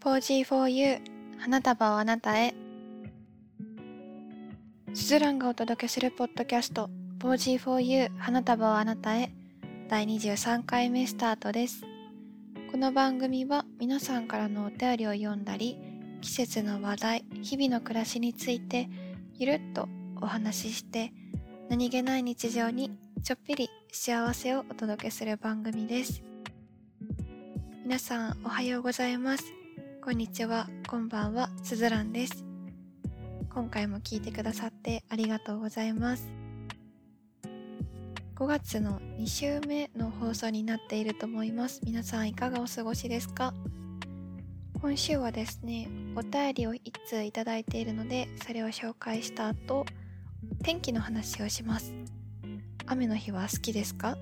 4G4U 花束をあなたへ。スズランがお届けするポッドキャスト 4G4U 花束をあなたへ。第23回目スタートです。この番組は皆さんからのお便りを読んだり季節の話題日々の暮らしについてゆるっとお話しして何気ない日常にちょっぴり幸せをお届けする番組です。皆さんおはようございます。こんにちは、こんばんは、すずらんです。今回も聞いてくださってありがとうございます。5月の2週目の放送になっていると思います。皆さんいかがお過ごしですか？今週はですね、お便りを1通いただいているので、それを紹介した後、天気の話をします。雨の日は好きですか？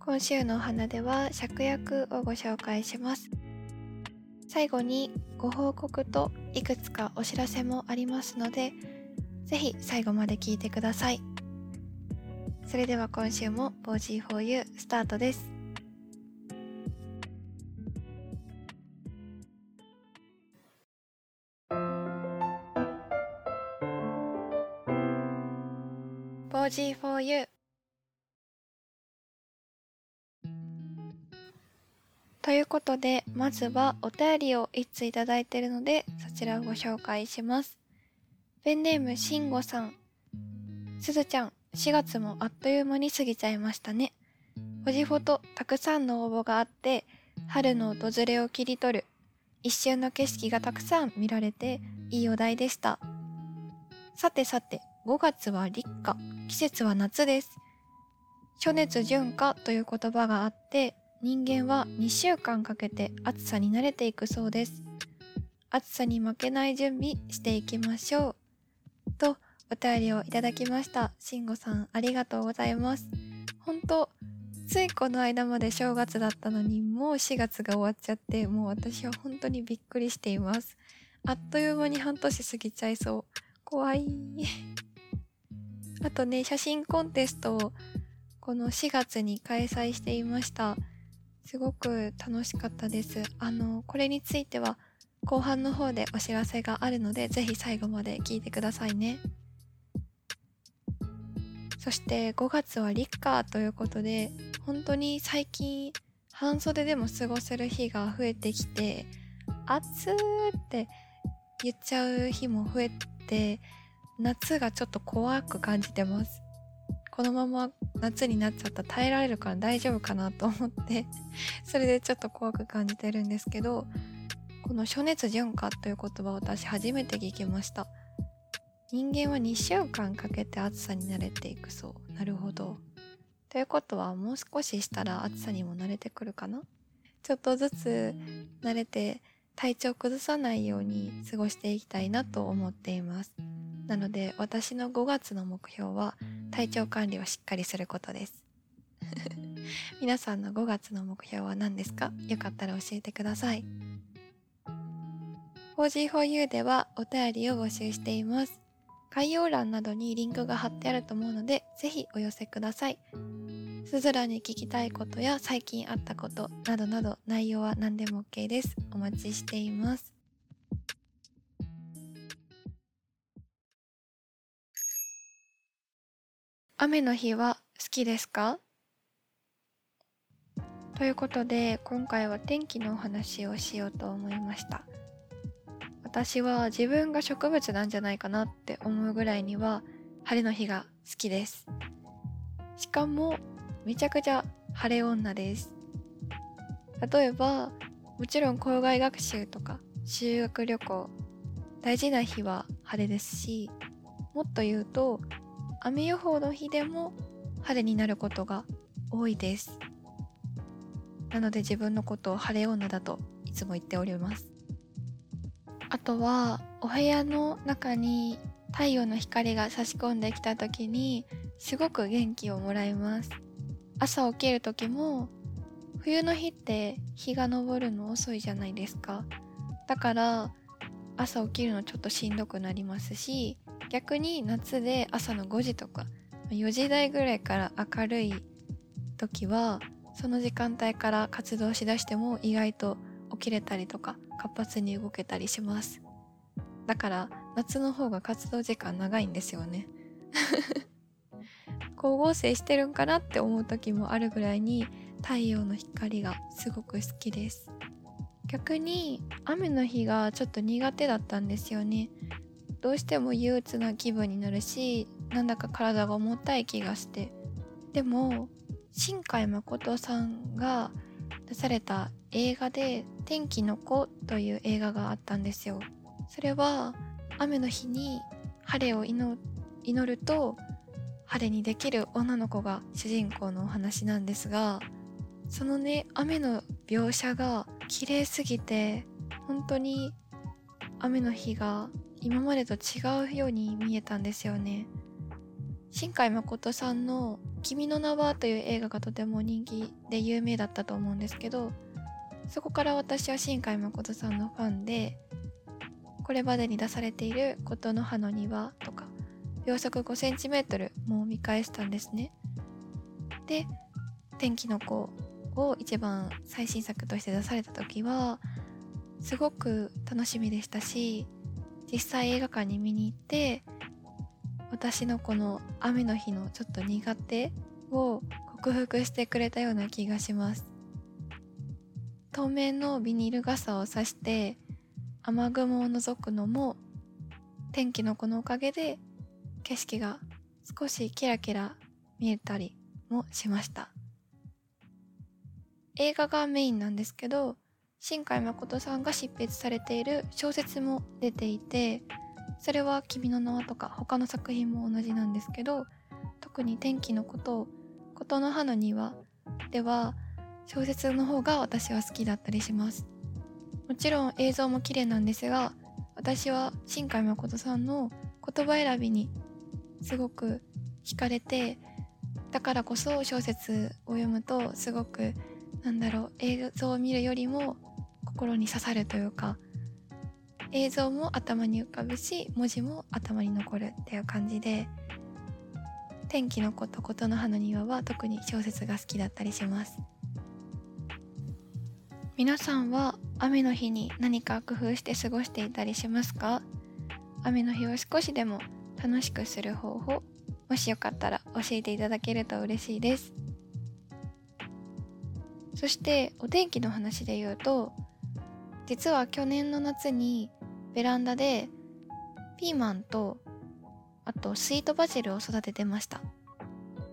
今週のお花では芍薬をご紹介します。最後にご報告といくつかお知らせもありますので、ぜひ最後まで聞いてください。それでは今週も 4G4U スタートです。4G4U ということで、まずはお便りを一通いただいているので、そちらをご紹介します。ペンネームしんごさん。すずちゃん、4月もあっという間に過ぎちゃいましたね。ポジフォトたくさんの応募があって、春の訪れを切り取る、一瞬の景色がたくさん見られて、いいお題でした。さてさて、5月は立夏、季節は夏です。暑熱順化という言葉があって、人間は2週間かけて暑さに慣れていくそうです。暑さに負けない準備していきましょう。と、お便りをいただきました。しんごさん、ありがとうございます。本当ついこの間まで正月だったのに、もう4月が終わっちゃって、もう私は本当にびっくりしています。あっという間に半年過ぎちゃいそう。怖い。あとね、写真コンテストをこの4月に開催していました。すごく楽しかったです。あの、これについては後半の方でお知らせがあるので、ぜひ最後まで聞いてくださいね。そして5月は立夏ということで、本当に最近半袖でも過ごせる日が増えてきて、暑ーって言っちゃう日も増えて、夏がちょっと怖く感じてます。このまま夏になっちゃったら耐えられるから大丈夫かなと思ってそれでちょっと怖く感じてるんですけどこの暑熱順化という言葉を私初めて聞きました。人間は2週間かけて暑さに慣れていくそう。なるほど。ということはもう少ししたら暑さにも慣れてくるかな？ちょっとずつ慣れて体調崩さないように過ごしていきたいなと思っています。なので私の5月の目標は体調管理をしっかりすることです。皆さんの5月の目標は何ですか？よかったら教えてください。4G4U ではお便りを募集しています。概要欄などにリンクが貼ってあると思うのでぜひお寄せください。すずらに聞きたいことや最近あったことなどなど内容は何でも OK です。お待ちしています。雨の日は好きですか？ということで今回は天気のお話をしようと思いました。私は自分が植物なんじゃないかなって思うぐらいには晴れの日が好きです。しかもめちゃくちゃ晴れ女です。例えばもちろん校外学習とか修学旅行大事な日は晴れですしもっと言うと雨予報の日でも晴れになることが多いです。なので自分のことを晴れ女だといつも言っております。あとはお部屋の中に太陽の光が差し込んできた時にすごく元気をもらいます。朝起きる時も冬の日って日が昇るの遅いじゃないですか。だから朝起きるのちょっとしんどくなりますし逆に夏で朝の5時とか4時台ぐらいから明るい時はその時間帯から活動しだしても意外と起きれたりとか活発に動けたりします。だから夏の方が活動時間長いんですよね。光合成してるんかなって思う時もあるぐらいに太陽の光がすごく好きです。逆に雨の日がちょっと苦手だったんですよね。どうしても憂鬱な気分になるしなんだか体が重たい気がして。でも新海誠さんが出された映画で「天気の子」という映画があったんですよ。それは雨の日に晴れを祈ると晴れにできる女の子が主人公のお話なんですがそのね雨の描写が綺麗すぎて本当に雨の日が今までと違うように見えたんですよね。新海誠さんの「君の名は」という映画がとても人気で有名だったと思うんですけどそこから私は新海誠さんのファンでこれまでに出されている「琴の葉の庭」とか秒速 5cm も見返したんですね。で「天気の子」を一番最新作として出された時はすごく楽しみでしたし実際映画館に見に行って私のこの雨の日のちょっと苦手を克服してくれたような気がします。透明のビニール傘をさして雨雲を覗くのも天気の子のおかげで景色が少しキラキラ見えたりもしました。映画がメインなんですけど新海誠さんが執筆されている小説も出ていてそれは「君の名は」とか他の作品も同じなんですけど特に天気のこと「琴の葉の庭」では小説の方が私は好きだったりします。もちろん映像も綺麗なんですが私は新海誠さんの言葉選びにすごく惹かれてだからこそ小説を読むとすごくなんだろう。映像を見るよりも心に刺さるというか映像も頭に浮かぶし文字も頭に残るっていう感じで天気の子と琴の葉の庭は特に小説が好きだったりします。皆さんは雨の日に何か工夫して過ごしていたりしますか？雨の日を少しでも楽しくする方法もしよかったら教えていただけると嬉しいです。そしてお天気の話で言うと実は去年の夏にベランダでピーマンとあとスイートバジルを育ててました。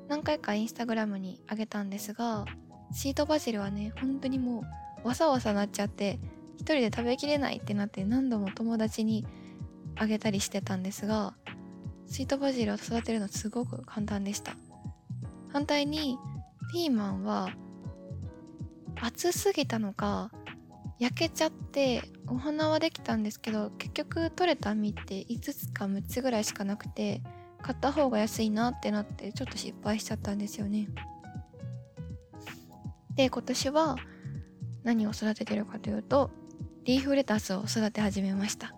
何回かインスタグラムにあげたんですがスイートバジルはね本当にもうわさわさなっちゃって一人で食べきれないってなって何度も友達にあげたりしてたんですがスイートバジルを育てるのすごく簡単でした。反対にピーマンは暑すぎたのか焼けちゃってお花はできたんですけど結局取れた実って5つか6つぐらいしかなくて買った方が安いなってなってちょっと失敗しちゃったんですよね。で今年は何を育ててるかというとリーフレタスを育て始めました。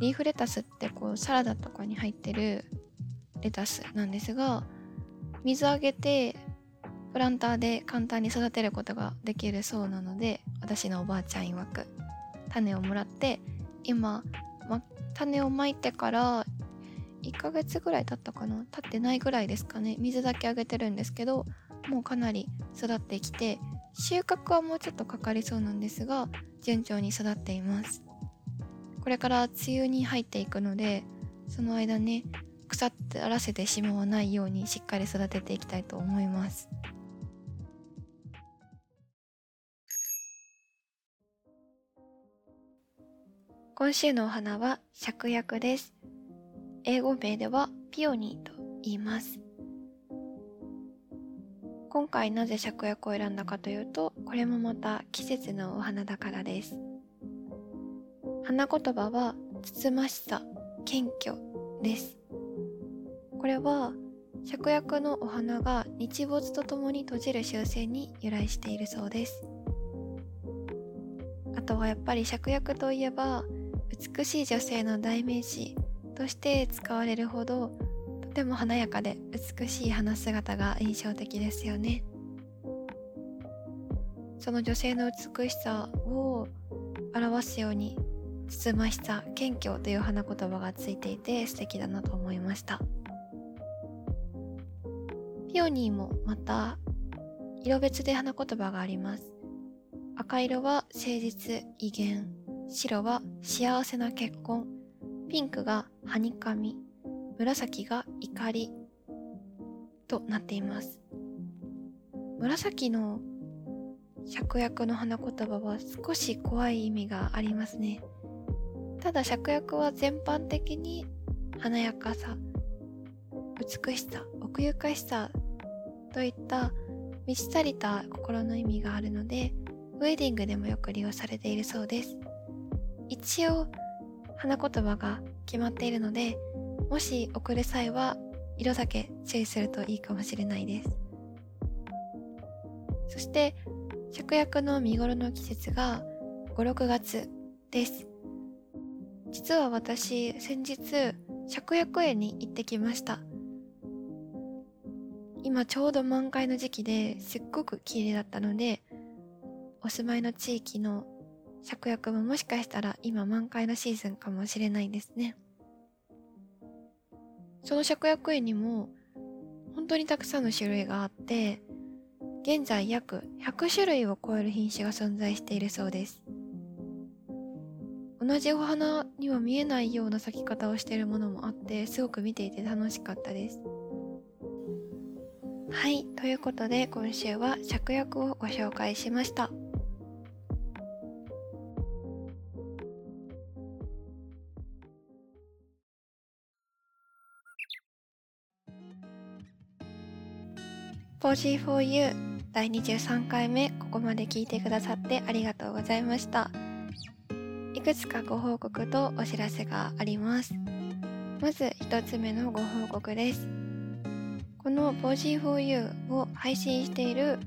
リーフレタスってこうサラダとかに入ってるレタスなんですが水あげてプランターで簡単に育てることができるそうなので私のおばあちゃん曰く種をもらって今、ま、種をまいてから1ヶ月ぐらい経ったかな？経ってないぐらいですかね。水だけあげてるんですけどもうかなり育ってきて収穫はもうちょっとかかりそうなんですが順調に育っています。これから梅雨に入っていくのでその間ね腐ってらせてしまわないようにしっかり育てていきたいと思います。今週のお花は芍薬です。英語名ではピオニーと言います。今回なぜ芍薬を選んだかというと、これもまた季節のお花だからです。花言葉はつつましさ、謙虚です。これは芍薬のお花が日没とともに閉じる習性に由来しているそうです。あとはやっぱり芍薬といえば美しい女性の代名詞として使われるほどとても華やかで美しい花姿が印象的ですよね。その女性の美しさを表すようにつつましさ謙虚という花言葉がついていて素敵だなと思いました。ピオニーもまた色別で花言葉があります。赤色は誠実威厳。白は幸せな結婚。ピンクがはにかみ。紫が怒り。となっています。紫の芍薬の花言葉は少し怖い意味がありますね。ただ芍薬は全般的に華やかさ美しさ奥ゆかしさといった満ち足りた心の意味があるのでウェディングでもよく利用されているそうです。一応花言葉が決まっているのでもし送る際は色だけ注意するといいかもしれないです。そして芍薬の見頃の季節が56月です。実は私先日芍薬園に行ってきました。今ちょうど満開の時期ですっごく綺麗だったのでお住まいの地域の芍薬ももしかしたら今満開のシーズンかもしれないですね。その芍薬園にも本当にたくさんの種類があって現在約100種類を超える品種が存在しているそうです。同じお花には見えないような咲き方をしているものもあってすごく見ていて楽しかったです。はいということで今週は芍薬をご紹介しました。ポージー 4u 第23回目ここまで聞いてくださってありがとうございました。いくつかご報告とお知らせがあります。まず1つ目のご報告です。この p o s y for You を配信している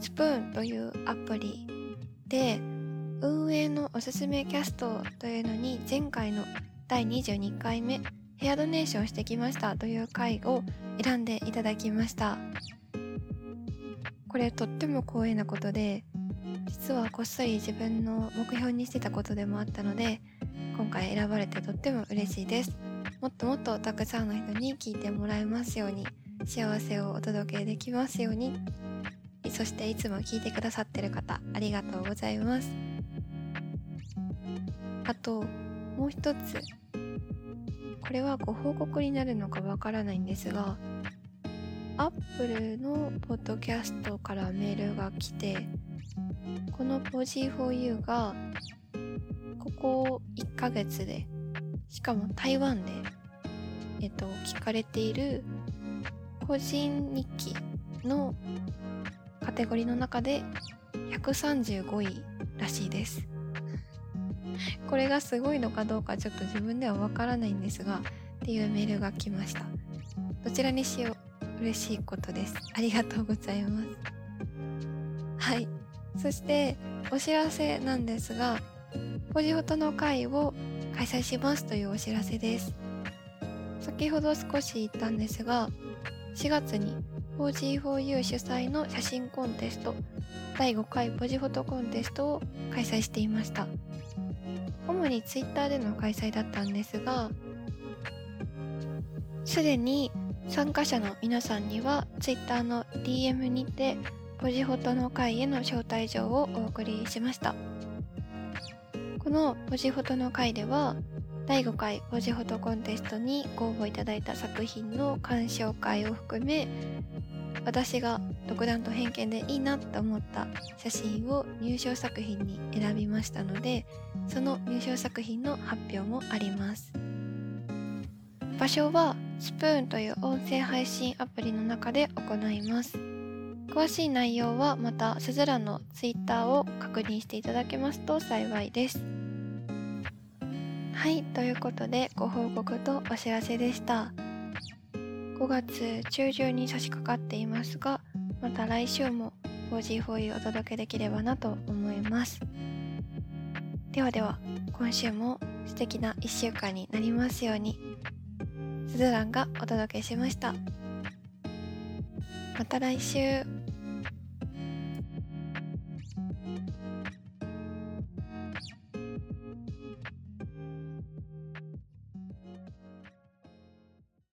スプーンというアプリで運営のおすすめキャストというのに前回の第22回目ヘアドネーションしてきましたという回を選んでいただきました。これとっても光栄なことで実はこっそり自分の目標にしてたことでもあったので今回選ばれてとっても嬉しいです。もっともっとたくさんの人に聞いてもらえますように幸せをお届けできますように。そしていつも聞いてくださってる方ありがとうございます。あともう一つ。これはご報告になるのかわからないんですがアップルのポッドキャストからメールが来てこの Pozy4U がここ1ヶ月でしかも台湾でえっと聞かれている個人日記のカテゴリーの中で135位らしいです。これがすごいのかどうかちょっと自分ではわからないんですがっていうメールが来ましたどちらにしよう嬉しいことです。ありがとうございます。はい。そしてお知らせなんですが、ポジフォトの会を開催しますというお知らせです。先ほど少し言ったんですが、4月に 4G4U 主催の写真コンテスト第5回ポジフォトコンテストを開催していました。主に Twitter での開催だったんですが、すでに参加者の皆さんには Twitter の DM にてポジフォトの会への招待状をお送りしました。このポジフォトの会では第5回ポジフォトコンテストにご応募いただいた作品の鑑賞会を含め私が独断と偏見でいいなと思った写真を入賞作品に選びましたのでその入賞作品の発表もあります場所はスプーンという音声配信アプリの中で行います。詳しい内容はまたすずらの Twitter を確認していただけますと幸いです。はい、ということでご報告とお知らせでした。5月中旬に差し掛かっていますが、また来週も 4G4U お届けできればなと思います。ではでは、今週も素敵な1週間になりますように。すずらんがお届けしましたまた来週